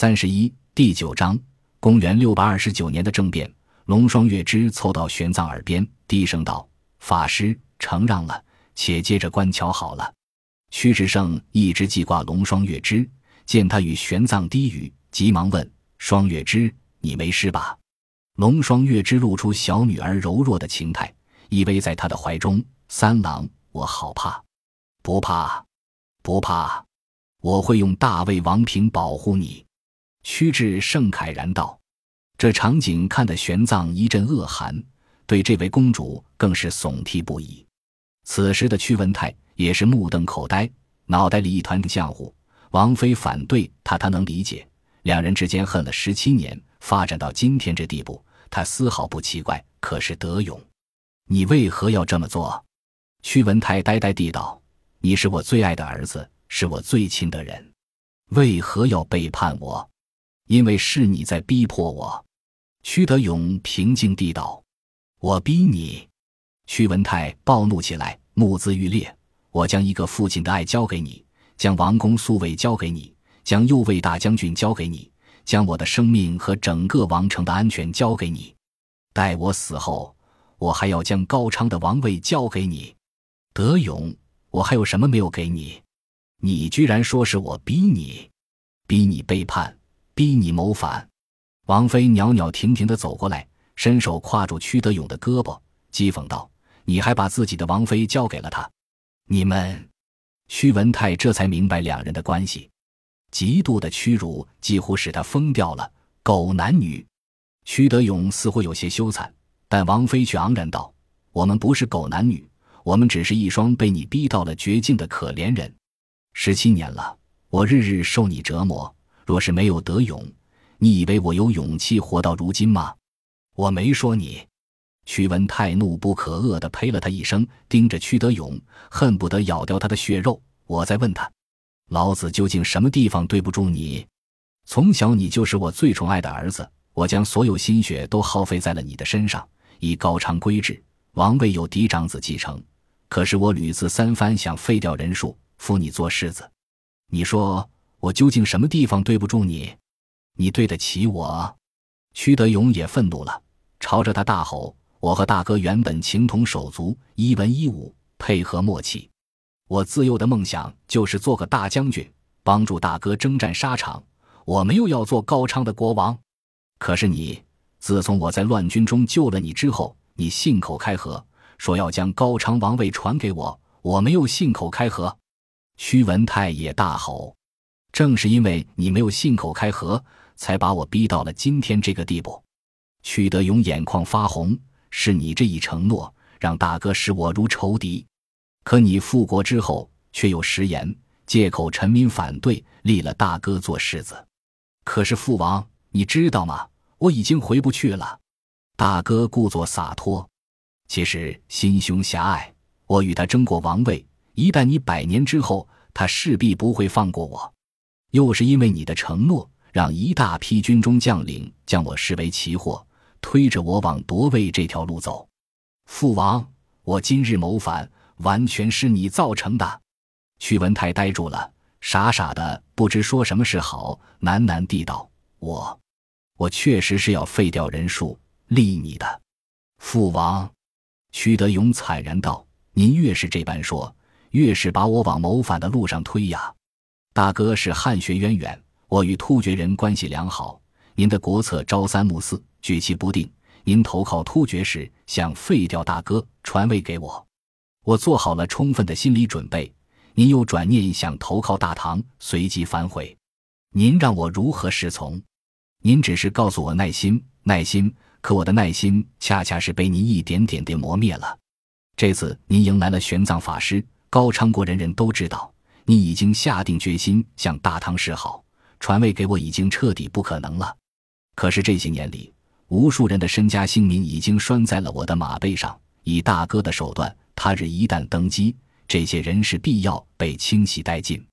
三十一第九章，公元六百二十九年的政变，龙双月之凑到玄奘耳边，低声道：“法师，承让了，且接着观瞧好了。”屈志胜一直记挂龙双月之，见他与玄奘低语，急忙问：“双月之，你没事吧？”龙双月之露出小女儿柔弱的情态，依偎在他的怀中。三郎，我好怕，不怕，不怕，我会用大魏王平保护你。屈志胜慨然道：“这场景看得玄奘一阵恶寒，对这位公主更是悚惕不已。”此时的屈文泰也是目瞪口呆，脑袋里一团浆糊。王妃反对他，他能理解。两人之间恨了十七年，发展到今天这地步，他丝毫不奇怪。可是德勇，你为何要这么做？屈文泰呆呆地道：“你是我最爱的儿子，是我最亲的人，为何要背叛我？”因为是你在逼迫我，屈德勇平静地道：“我逼你。”屈文泰暴怒起来，目眦欲裂。我将一个父亲的爱交给你，将王公苏伟交给你，将右卫大将军交给你，将我的生命和整个王城的安全交给你。待我死后，我还要将高昌的王位交给你。德勇，我还有什么没有给你？你居然说是我逼你，逼你背叛。逼你谋反！王妃袅袅婷婷的走过来，伸手挎住屈德勇的胳膊，讥讽道：“你还把自己的王妃交给了他？你们……”屈文泰这才明白两人的关系，极度的屈辱几乎使他疯掉了。狗男女！屈德勇似乎有些羞惭，但王妃却昂然道：“我们不是狗男女，我们只是一双被你逼到了绝境的可怜人。十七年了，我日日受你折磨。”若是没有德勇，你以为我有勇气活到如今吗？我没说你。屈文泰怒不可遏地呸了他一声，盯着屈德勇，恨不得咬掉他的血肉。我在问他，老子究竟什么地方对不住你？从小你就是我最宠爱的儿子，我将所有心血都耗费在了你的身上，以高昌规制，王位有嫡长子继承。可是我屡次三番想废掉人数，扶你做世子，你说。我究竟什么地方对不住你？你对得起我？屈德勇也愤怒了，朝着他大吼：“我和大哥原本情同手足，一文一武，配合默契。我自幼的梦想就是做个大将军，帮助大哥征战沙场。我没有要做高昌的国王。可是你，自从我在乱军中救了你之后，你信口开河，说要将高昌王位传给我。我没有信口开河。”屈文泰也大吼。正是因为你没有信口开河，才把我逼到了今天这个地步。屈德勇眼眶发红，是你这一承诺，让大哥视我如仇敌。可你复国之后，却又食言，借口臣民反对，立了大哥做世子。可是父王，你知道吗？我已经回不去了。大哥故作洒脱，其实心胸狭隘。我与他争过王位，一旦你百年之后，他势必不会放过我。又是因为你的承诺，让一大批军中将领将我视为奇货，推着我往夺位这条路走。父王，我今日谋反，完全是你造成的。屈文泰呆住了，傻傻的不知说什么是好，喃喃地道：“我，我确实是要废掉人数，立你的。”父王，屈德勇惨然道：“您越是这般说，越是把我往谋反的路上推呀。”大哥是汉学渊源，我与突厥人关系良好。您的国策朝三暮四，举棋不定。您投靠突厥时，想废掉大哥，传位给我，我做好了充分的心理准备。您又转念想投靠大唐，随即反悔。您让我如何侍从？您只是告诉我耐心，耐心。可我的耐心恰恰是被您一点点地磨灭了。这次您迎来了玄奘法师，高昌国人人都知道。你已经下定决心向大唐示好，传位给我已经彻底不可能了。可是这些年里，无数人的身家性命已经拴在了我的马背上。以大哥的手段，他日一旦登基，这些人是必要被清洗殆尽。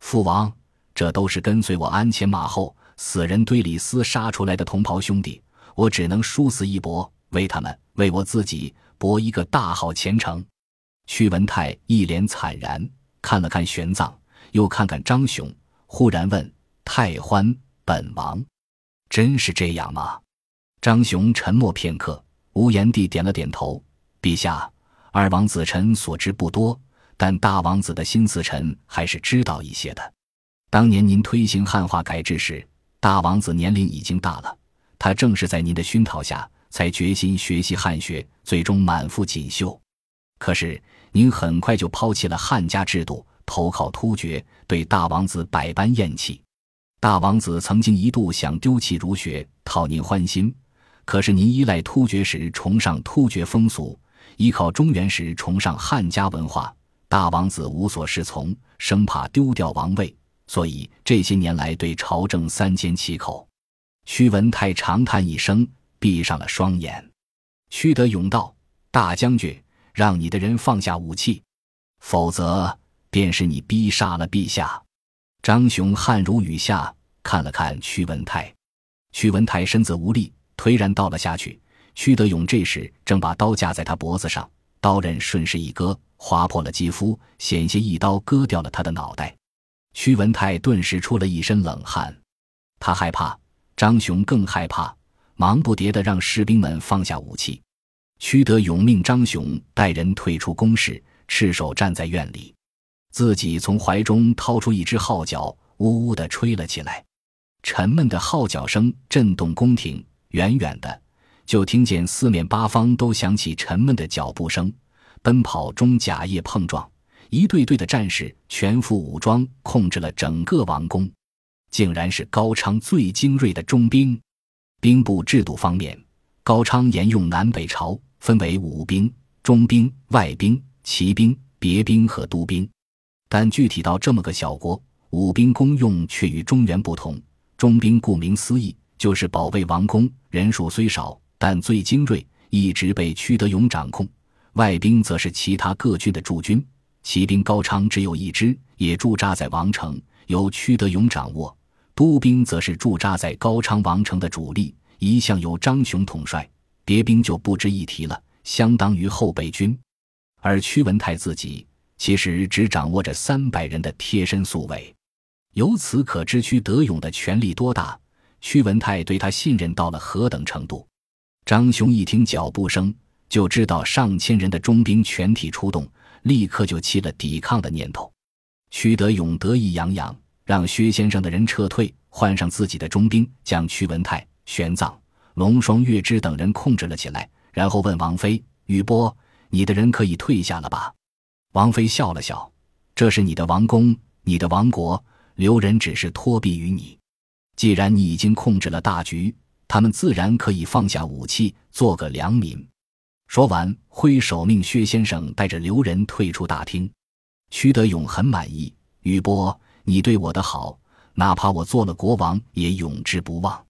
父王，这都是跟随我鞍前马后、死人堆里厮杀出来的同袍兄弟，我只能殊死一搏，为他们，为我自己，搏一个大好前程。屈文泰一脸惨然。看了看玄奘，又看看张雄，忽然问：“太欢，本王，真是这样吗？张雄沉默片刻，无言地点了点头。陛下，二王子臣所知不多，但大王子的心思臣还是知道一些的。当年您推行汉化改制时，大王子年龄已经大了，他正是在您的熏陶下，才决心学习汉学，最终满腹锦绣。可是您很快就抛弃了汉家制度，投靠突厥，对大王子百般厌弃。大王子曾经一度想丢弃儒学，讨您欢心。可是您依赖突厥时崇尚突厥风俗，依靠中原时崇尚汉家文化，大王子无所适从，生怕丢掉王位，所以这些年来对朝政三缄其口。屈文泰长叹一声，闭上了双眼。屈德勇道：“大将军，让你的人放下武器，否则便是你逼杀了陛下。”张雄汗如雨下，看了看屈文泰，屈文泰身子无力。颓然倒了下去。屈德勇这时正把刀架在他脖子上，刀刃顺势一割，划破了肌肤，险些一刀割掉了他的脑袋。屈文泰顿时出了一身冷汗，他害怕，张雄更害怕，忙不迭地让士兵们放下武器。屈德勇命张雄带人退出宫室，赤手站在院里，自己从怀中掏出一只号角，呜呜地吹了起来。沉闷的号角声震动宫廷。远远的，就听见四面八方都响起沉闷的脚步声，奔跑中甲叶碰撞，一队队的战士全副武装，控制了整个王宫。竟然是高昌最精锐的中兵。兵部制度方面，高昌沿用南北朝，分为武兵、中兵、外兵、骑兵、别兵和都兵。但具体到这么个小国，武兵功用却与中原不同。中兵顾名思义。就是保卫王宫，人数虽少，但最精锐，一直被屈德勇掌控。外兵则是其他各军的驻军，骑兵高昌只有一支，也驻扎在王城，由屈德勇掌握。都兵则是驻扎在高昌王城的主力，一向由张雄统帅。别兵就不值一提了，相当于后备军。而屈文泰自己其实只掌握着三百人的贴身宿卫，由此可知屈德勇的权力多大。屈文泰对他信任到了何等程度？张雄一听脚步声，就知道上千人的中兵全体出动，立刻就起了抵抗的念头。屈德勇得意洋洋，让薛先生的人撤退，换上自己的中兵，将屈文泰、玄奘、龙双、月之等人控制了起来。然后问王妃：“雨波，你的人可以退下了吧？”王妃笑了笑：“这是你的王宫，你的王国，留人只是托庇于你。”既然你已经控制了大局，他们自然可以放下武器，做个良民。说完，挥手命薛先生带着留人退出大厅。屈德勇很满意，雨波，你对我的好，哪怕我做了国王，也永志不忘。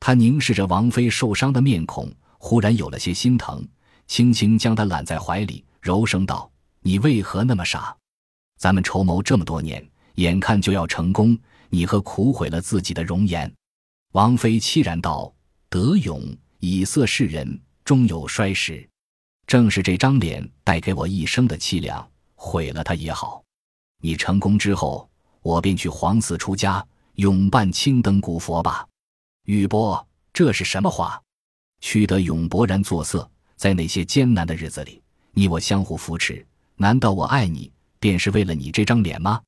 他凝视着王妃受伤的面孔，忽然有了些心疼，轻轻将她揽在怀里，柔声道：“你为何那么傻？咱们筹谋这么多年，眼看就要成功。”你何苦毁了自己的容颜？王妃凄然道：“德勇以色示人，终有衰时。正是这张脸带给我一生的凄凉，毁了他也好。你成功之后，我便去皇寺出家，永伴青灯古佛吧。”宇波，这是什么话？屈德勇勃然作色。在那些艰难的日子里，你我相互扶持。难道我爱你，便是为了你这张脸吗？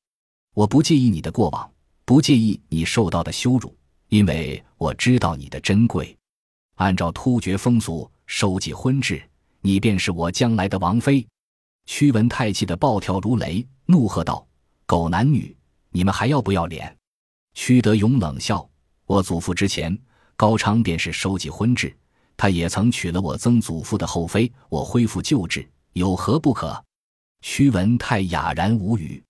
我不介意你的过往。不介意你受到的羞辱，因为我知道你的珍贵。按照突厥风俗收集婚制，你便是我将来的王妃。屈文泰气得暴跳如雷，怒喝道：“狗男女，你们还要不要脸？”屈德勇冷笑：“我祖父之前，高昌便是收集婚制，他也曾娶了我曾祖父的后妃。我恢复旧制，有何不可？”屈文泰哑然无语。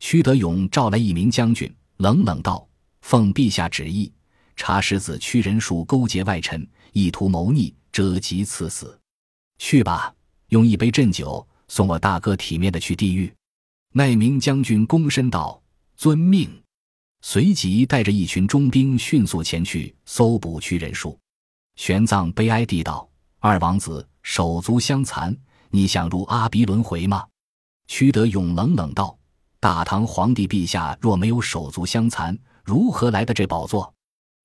屈德勇召来一名将军。冷冷道：“奉陛下旨意，查实子屈仁术勾结外臣，意图谋逆，折戟赐死。去吧，用一杯鸩酒送我大哥体面的去地狱。”那名将军躬身道：“遵命。”随即带着一群中兵迅速前去搜捕屈仁术。玄奘悲哀地道：“二王子手足相残，你想入阿鼻轮回吗？”屈德勇冷冷道。大唐皇帝陛下若没有手足相残，如何来的这宝座？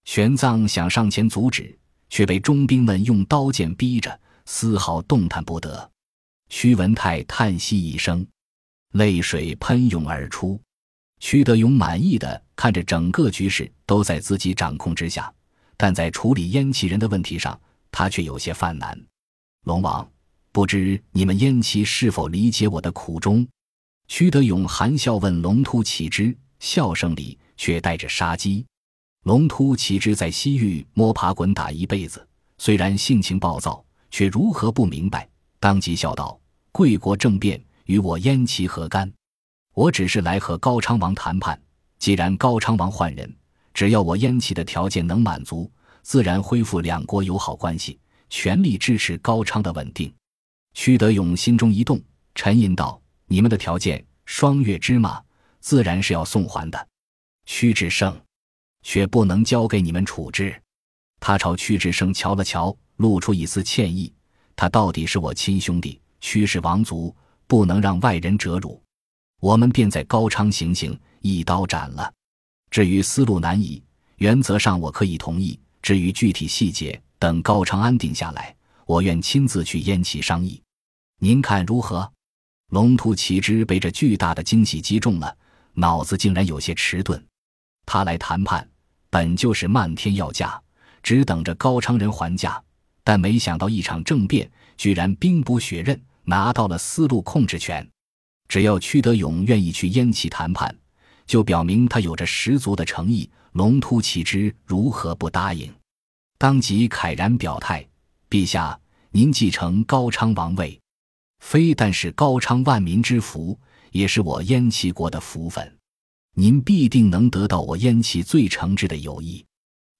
玄奘想上前阻止，却被中兵们用刀剑逼着，丝毫动弹不得。屈文泰叹息一声，泪水喷涌而出。屈德勇满意的看着整个局势都在自己掌控之下，但在处理燕齐人的问题上，他却有些犯难。龙王，不知你们燕齐是否理解我的苦衷？屈德勇含笑问龙突启之，笑声里却带着杀机。龙突启之在西域摸爬滚打一辈子，虽然性情暴躁，却如何不明白？当即笑道：“贵国政变与我燕齐何干？我只是来和高昌王谈判。既然高昌王换人，只要我燕齐的条件能满足，自然恢复两国友好关系，全力支持高昌的稳定。”屈德勇心中一动，沉吟道。你们的条件，双月之马自然是要送还的，屈志胜却不能交给你们处置。他朝屈志胜瞧了瞧，露出一丝歉意。他到底是我亲兄弟，屈氏王族不能让外人折辱。我们便在高昌行刑，一刀斩了。至于思路难移，原则上我可以同意。至于具体细节，等高昌安定下来，我愿亲自去燕齐商议。您看如何？龙突奇之被这巨大的惊喜击中了，脑子竟然有些迟钝。他来谈判，本就是漫天要价，只等着高昌人还价。但没想到一场政变，居然兵不血刃，拿到了丝路控制权。只要屈德勇愿意去燕齐谈判，就表明他有着十足的诚意。龙突骑之如何不答应？当即慨然表态：“陛下，您继承高昌王位。”非但是高昌万民之福，也是我燕齐国的福分。您必定能得到我燕齐最诚挚的友谊。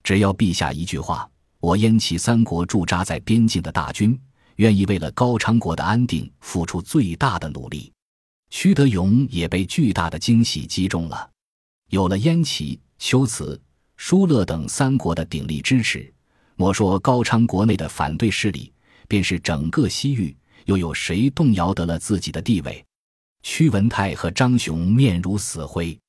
只要陛下一句话，我燕齐三国驻扎在边境的大军，愿意为了高昌国的安定付出最大的努力。屈德勇也被巨大的惊喜击中了。有了燕齐、龟兹、疏勒等三国的鼎力支持，莫说高昌国内的反对势力，便是整个西域。又有谁动摇得了自己的地位？屈文泰和张雄面如死灰，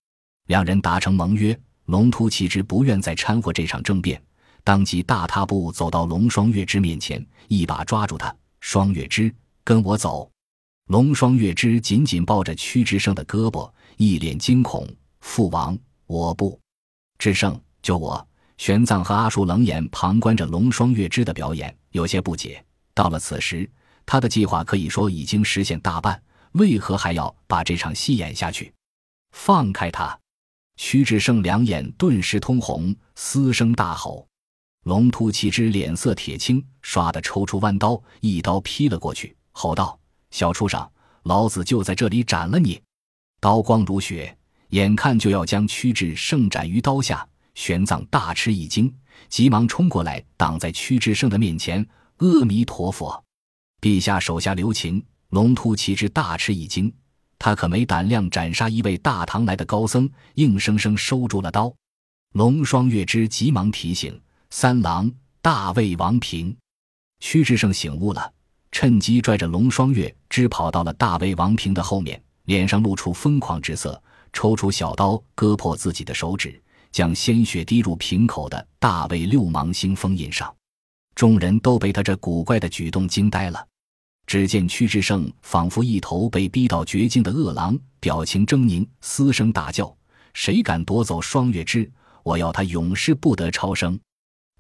两人达成盟约。龙突骑之不愿再掺和这场政变，当即大踏步走到龙双月之面前，一把抓住他。双月之，跟我走。龙双月之紧紧抱着屈之胜的胳膊，一脸惊恐。父王，我不。志胜，救我！玄奘和阿术冷眼旁观着龙双月之的表演，有些不解。到了此时。他的计划可以说已经实现大半，为何还要把这场戏演下去？放开他！屈志胜两眼顿时通红，嘶声大吼。龙突骑之脸色铁青，唰的抽出弯刀，一刀劈了过去，吼道：“小畜生，老子就在这里斩了你！”刀光如血，眼看就要将屈志胜斩于刀下。玄奘大吃一惊，急忙冲过来，挡在屈志胜的面前：“阿弥陀佛！”陛下手下留情，龙突奇之大吃一惊，他可没胆量斩杀一位大唐来的高僧，硬生生收住了刀。龙双月之急忙提醒三郎：“大魏王平。”屈志胜醒悟了，趁机拽着龙双月之跑到了大魏王平的后面，脸上露出疯狂之色，抽出小刀割破自己的手指，将鲜血滴入瓶口的大魏六芒星封印上。众人都被他这古怪的举动惊呆了。只见屈志胜仿佛一头被逼到绝境的饿狼，表情狰狞，嘶声大叫：“谁敢夺走双月之？我要他永世不得超生！”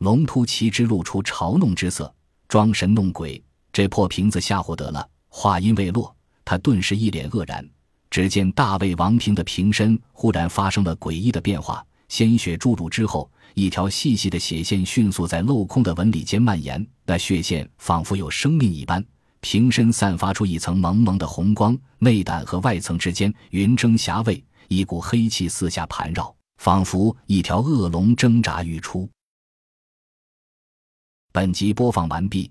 龙突骑之露出嘲弄之色，装神弄鬼，这破瓶子吓唬得了。话音未落，他顿时一脸愕然。只见大魏王平的瓶身忽然发生了诡异的变化，鲜血注入之后，一条细细的血线迅速在镂空的纹理间蔓延，那血线仿佛有生命一般。瓶身散发出一层蒙蒙的红光，内胆和外层之间云蒸霞蔚，一股黑气四下盘绕，仿佛一条恶龙挣扎欲出。本集播放完毕，